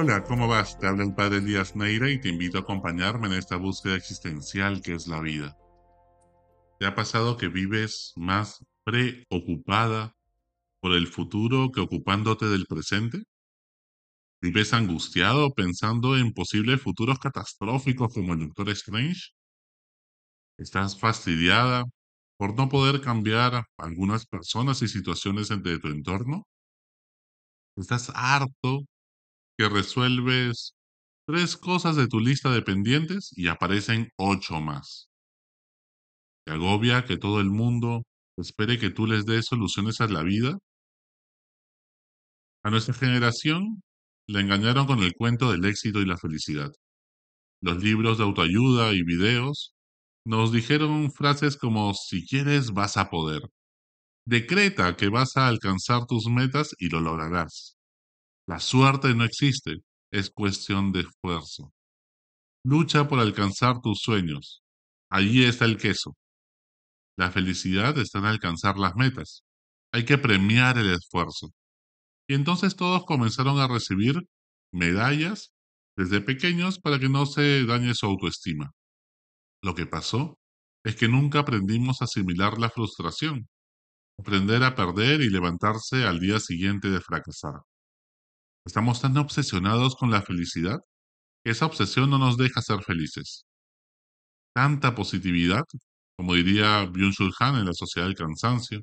Hola, ¿cómo vas? Te habla el padre Elías Neira y te invito a acompañarme en esta búsqueda existencial que es la vida. ¿Te ha pasado que vives más preocupada por el futuro que ocupándote del presente? ¿Vives angustiado pensando en posibles futuros catastróficos como el Doctor Strange? ¿Estás fastidiada por no poder cambiar algunas personas y situaciones de tu entorno? ¿Estás harto que resuelves tres cosas de tu lista de pendientes y aparecen ocho más. ¿Te agobia que todo el mundo espere que tú les des soluciones a la vida? A nuestra generación le engañaron con el cuento del éxito y la felicidad. Los libros de autoayuda y videos nos dijeron frases como si quieres vas a poder. Decreta que vas a alcanzar tus metas y lo lograrás. La suerte no existe, es cuestión de esfuerzo. Lucha por alcanzar tus sueños. Allí está el queso. La felicidad está en alcanzar las metas. Hay que premiar el esfuerzo. Y entonces todos comenzaron a recibir medallas desde pequeños para que no se dañe su autoestima. Lo que pasó es que nunca aprendimos a asimilar la frustración, aprender a perder y levantarse al día siguiente de fracasar. Estamos tan obsesionados con la felicidad que esa obsesión no nos deja ser felices. Tanta positividad, como diría Byung-Chul Han en la Sociedad del Cansancio,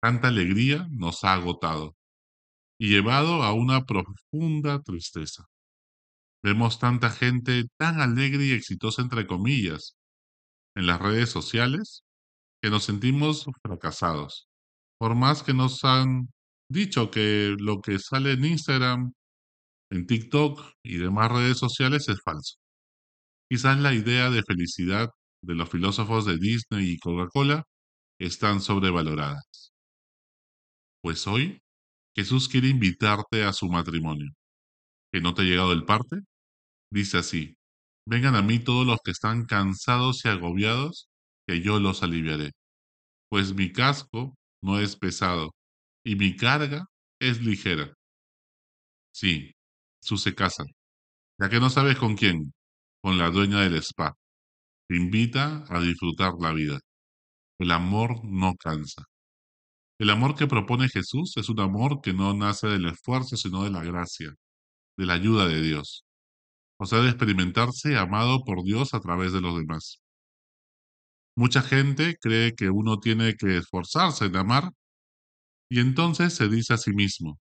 tanta alegría nos ha agotado y llevado a una profunda tristeza. Vemos tanta gente tan alegre y exitosa, entre comillas, en las redes sociales, que nos sentimos fracasados. Por más que nos han dicho que lo que sale en Instagram en TikTok y demás redes sociales es falso. Quizás la idea de felicidad de los filósofos de Disney y Coca-Cola están sobrevaloradas. Pues hoy Jesús quiere invitarte a su matrimonio. ¿Que no te ha llegado el parte? Dice así, vengan a mí todos los que están cansados y agobiados, que yo los aliviaré. Pues mi casco no es pesado y mi carga es ligera. Sí, Se casa. Ya que no sabes con quién, con la dueña del spa. Te invita a disfrutar la vida. El amor no cansa. El amor que propone Jesús es un amor que no nace del esfuerzo, sino de la gracia, de la ayuda de Dios. O sea, de experimentarse amado por Dios a través de los demás. Mucha gente cree que uno tiene que esforzarse en amar y entonces se dice a sí mismo,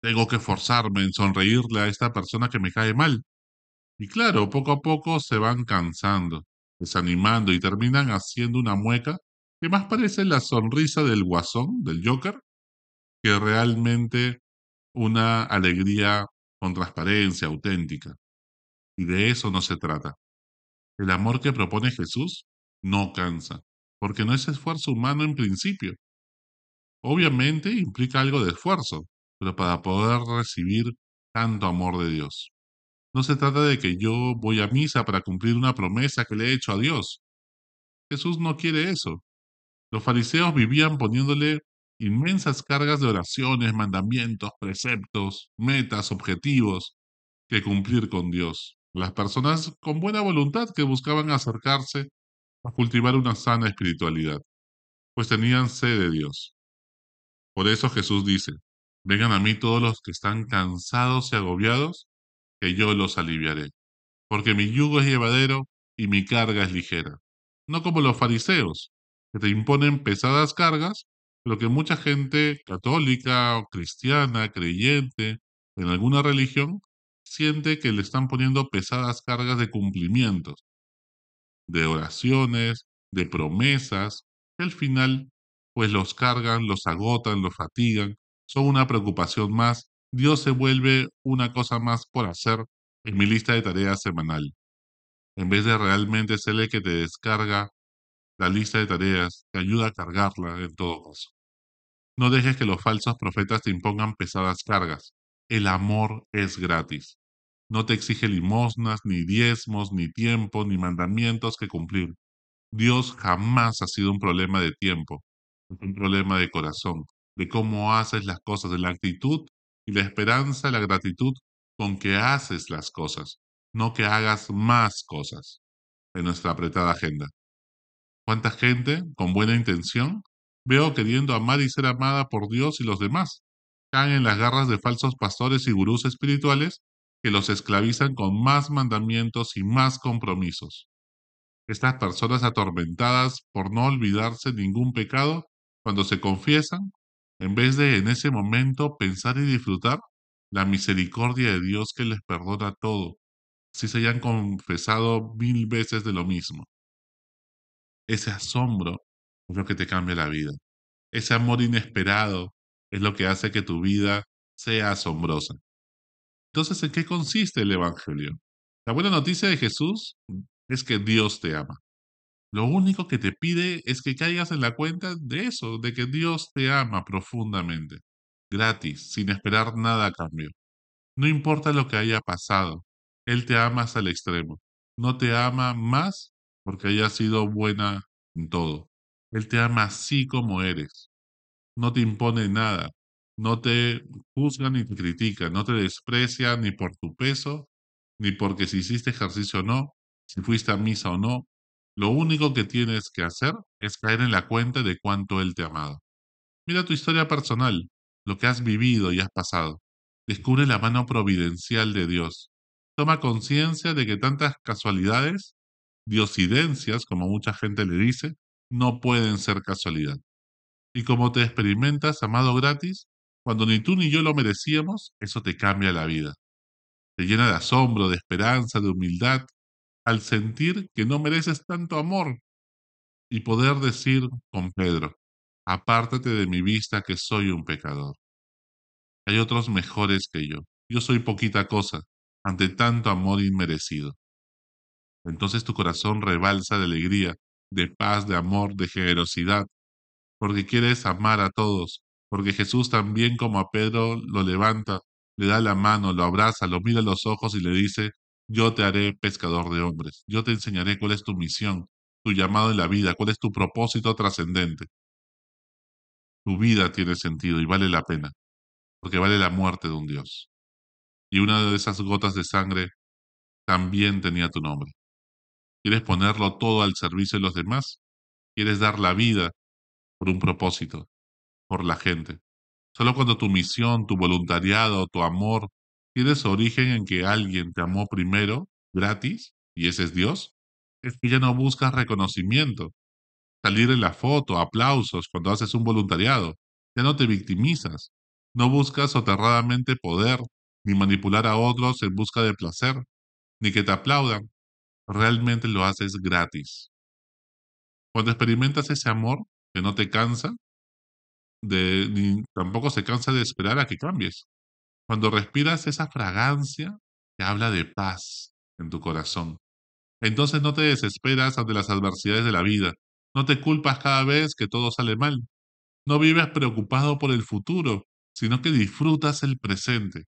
tengo que forzarme en sonreírle a esta persona que me cae mal. Y claro, poco a poco se van cansando, desanimando y terminan haciendo una mueca que más parece la sonrisa del guasón, del Joker, que realmente una alegría con transparencia auténtica. Y de eso no se trata. El amor que propone Jesús no cansa, porque no es esfuerzo humano en principio. Obviamente implica algo de esfuerzo, pero para poder recibir tanto amor de Dios. No se trata de que yo voy a misa para cumplir una promesa que le he hecho a Dios. Jesús no quiere eso. Los fariseos vivían poniéndole inmensas cargas de oraciones, mandamientos, preceptos, metas, objetivos que cumplir con Dios. Las personas con buena voluntad que buscaban acercarse a cultivar una sana espiritualidad, pues tenían sed de Dios. Por eso Jesús dice, Vengan a mí todos los que están cansados y agobiados, que yo los aliviaré. Porque mi yugo es llevadero y mi carga es ligera. No como los fariseos, que te imponen pesadas cargas, lo que mucha gente católica o cristiana, creyente, en alguna religión, siente que le están poniendo pesadas cargas de cumplimientos, de oraciones, de promesas, que al final pues los cargan, los agotan, los fatigan son una preocupación más, Dios se vuelve una cosa más por hacer en mi lista de tareas semanal. En vez de realmente ser el que te descarga la lista de tareas, te ayuda a cargarla en todo caso. No dejes que los falsos profetas te impongan pesadas cargas. El amor es gratis. No te exige limosnas, ni diezmos, ni tiempo, ni mandamientos que cumplir. Dios jamás ha sido un problema de tiempo, es un problema de corazón de cómo haces las cosas, de la actitud y la esperanza, la gratitud con que haces las cosas, no que hagas más cosas en nuestra apretada agenda. ¿Cuánta gente, con buena intención, veo queriendo amar y ser amada por Dios y los demás? Caen en las garras de falsos pastores y gurús espirituales que los esclavizan con más mandamientos y más compromisos. Estas personas atormentadas por no olvidarse ningún pecado cuando se confiesan, en vez de en ese momento pensar y disfrutar la misericordia de Dios que les perdona todo, si se hayan confesado mil veces de lo mismo. Ese asombro es lo que te cambia la vida. Ese amor inesperado es lo que hace que tu vida sea asombrosa. Entonces, ¿en qué consiste el Evangelio? La buena noticia de Jesús es que Dios te ama. Lo único que te pide es que caigas en la cuenta de eso, de que Dios te ama profundamente, gratis, sin esperar nada a cambio. No importa lo que haya pasado, Él te ama hasta el extremo. No te ama más porque haya sido buena en todo. Él te ama así como eres. No te impone nada. No te juzga ni te critica. No te desprecia ni por tu peso, ni porque si hiciste ejercicio o no, si fuiste a misa o no. Lo único que tienes que hacer es caer en la cuenta de cuánto Él te ha amado. Mira tu historia personal, lo que has vivido y has pasado. Descubre la mano providencial de Dios. Toma conciencia de que tantas casualidades, diosidencias, como mucha gente le dice, no pueden ser casualidad. Y como te experimentas amado gratis, cuando ni tú ni yo lo merecíamos, eso te cambia la vida. Te llena de asombro, de esperanza, de humildad, al sentir que no mereces tanto amor y poder decir con Pedro, apártate de mi vista que soy un pecador. Hay otros mejores que yo. Yo soy poquita cosa ante tanto amor inmerecido. Entonces tu corazón rebalsa de alegría, de paz, de amor, de generosidad, porque quieres amar a todos, porque Jesús también como a Pedro lo levanta, le da la mano, lo abraza, lo mira a los ojos y le dice, yo te haré pescador de hombres, yo te enseñaré cuál es tu misión, tu llamado en la vida, cuál es tu propósito trascendente. Tu vida tiene sentido y vale la pena, porque vale la muerte de un Dios. Y una de esas gotas de sangre también tenía tu nombre. ¿Quieres ponerlo todo al servicio de los demás? ¿Quieres dar la vida por un propósito, por la gente? Solo cuando tu misión, tu voluntariado, tu amor tiene su origen en que alguien te amó primero, gratis, y ese es Dios, es que ya no buscas reconocimiento, salir en la foto, aplausos cuando haces un voluntariado, ya no te victimizas, no buscas soterradamente poder, ni manipular a otros en busca de placer, ni que te aplaudan, realmente lo haces gratis. Cuando experimentas ese amor que no te cansa, de, ni tampoco se cansa de esperar a que cambies. Cuando respiras esa fragancia que habla de paz en tu corazón. Entonces no te desesperas ante las adversidades de la vida. No te culpas cada vez que todo sale mal. No vives preocupado por el futuro, sino que disfrutas el presente.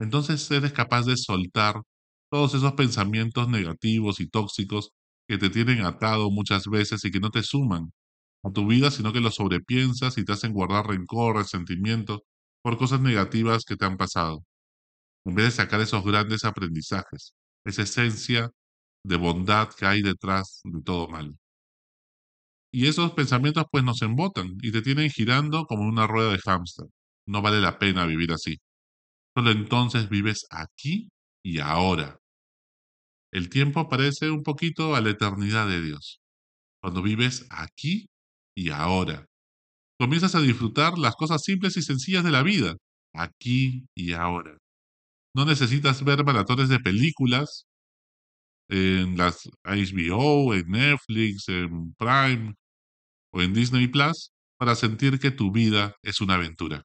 Entonces eres capaz de soltar todos esos pensamientos negativos y tóxicos que te tienen atado muchas veces y que no te suman a tu vida, sino que los sobrepiensas y te hacen guardar rencor, resentimiento por cosas negativas que te han pasado. En vez de sacar esos grandes aprendizajes, esa esencia de bondad que hay detrás de todo mal. Y esos pensamientos pues nos embotan y te tienen girando como una rueda de hámster. No vale la pena vivir así. Solo entonces vives aquí y ahora. El tiempo parece un poquito a la eternidad de Dios. Cuando vives aquí y ahora. Comienzas a disfrutar las cosas simples y sencillas de la vida, aquí y ahora. No necesitas ver maratones de películas en las HBO, en Netflix, en Prime o en Disney Plus para sentir que tu vida es una aventura.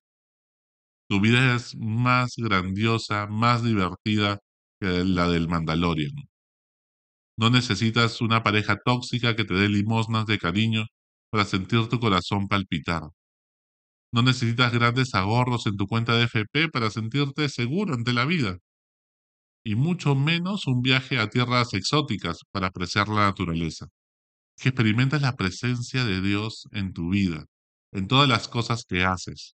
Tu vida es más grandiosa, más divertida que la del Mandalorian. No necesitas una pareja tóxica que te dé limosnas de cariño para sentir tu corazón palpitar. No necesitas grandes ahorros en tu cuenta de FP para sentirte seguro ante la vida. Y mucho menos un viaje a tierras exóticas para apreciar la naturaleza. Que experimentes la presencia de Dios en tu vida, en todas las cosas que haces.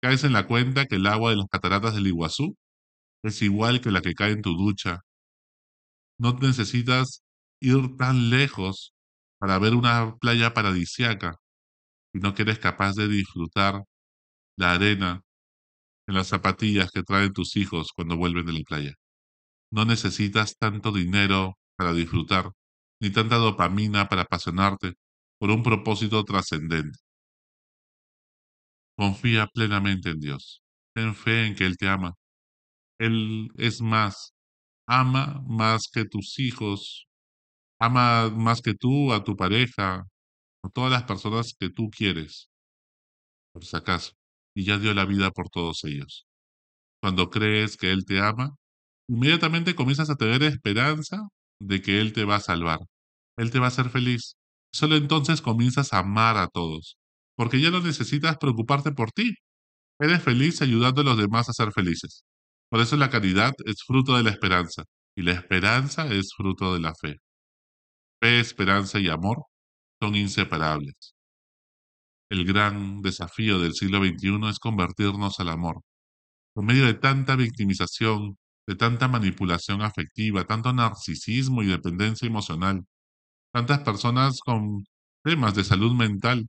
Caes en la cuenta que el agua de las cataratas del Iguazú es igual que la que cae en tu ducha. No necesitas ir tan lejos para ver una playa paradisiaca, sino que eres capaz de disfrutar la arena en las zapatillas que traen tus hijos cuando vuelven de la playa. No necesitas tanto dinero para disfrutar, ni tanta dopamina para apasionarte por un propósito trascendente. Confía plenamente en Dios. Ten fe en que Él te ama. Él es más. Ama más que tus hijos. Ama más que tú a tu pareja, a todas las personas que tú quieres, por si acaso. Y ya dio la vida por todos ellos. Cuando crees que Él te ama, inmediatamente comienzas a tener esperanza de que Él te va a salvar. Él te va a hacer feliz. Solo entonces comienzas a amar a todos, porque ya no necesitas preocuparte por ti. Eres feliz ayudando a los demás a ser felices. Por eso la caridad es fruto de la esperanza, y la esperanza es fruto de la fe. Fe, esperanza y amor son inseparables. El gran desafío del siglo XXI es convertirnos al amor, por medio de tanta victimización, de tanta manipulación afectiva, tanto narcisismo y dependencia emocional, tantas personas con temas de salud mental,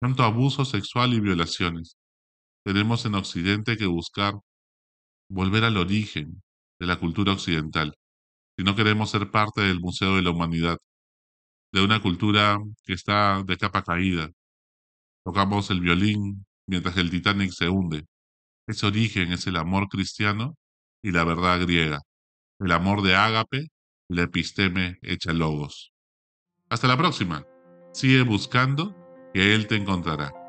tanto abuso sexual y violaciones. Tenemos en Occidente que buscar volver al origen de la cultura occidental, si no queremos ser parte del Museo de la Humanidad, de una cultura que está de capa caída. Tocamos el violín mientras el Titanic se hunde, ese origen es el amor cristiano y la verdad griega, el amor de ágape y la episteme hecha logos. Hasta la próxima. Sigue buscando que Él te encontrará.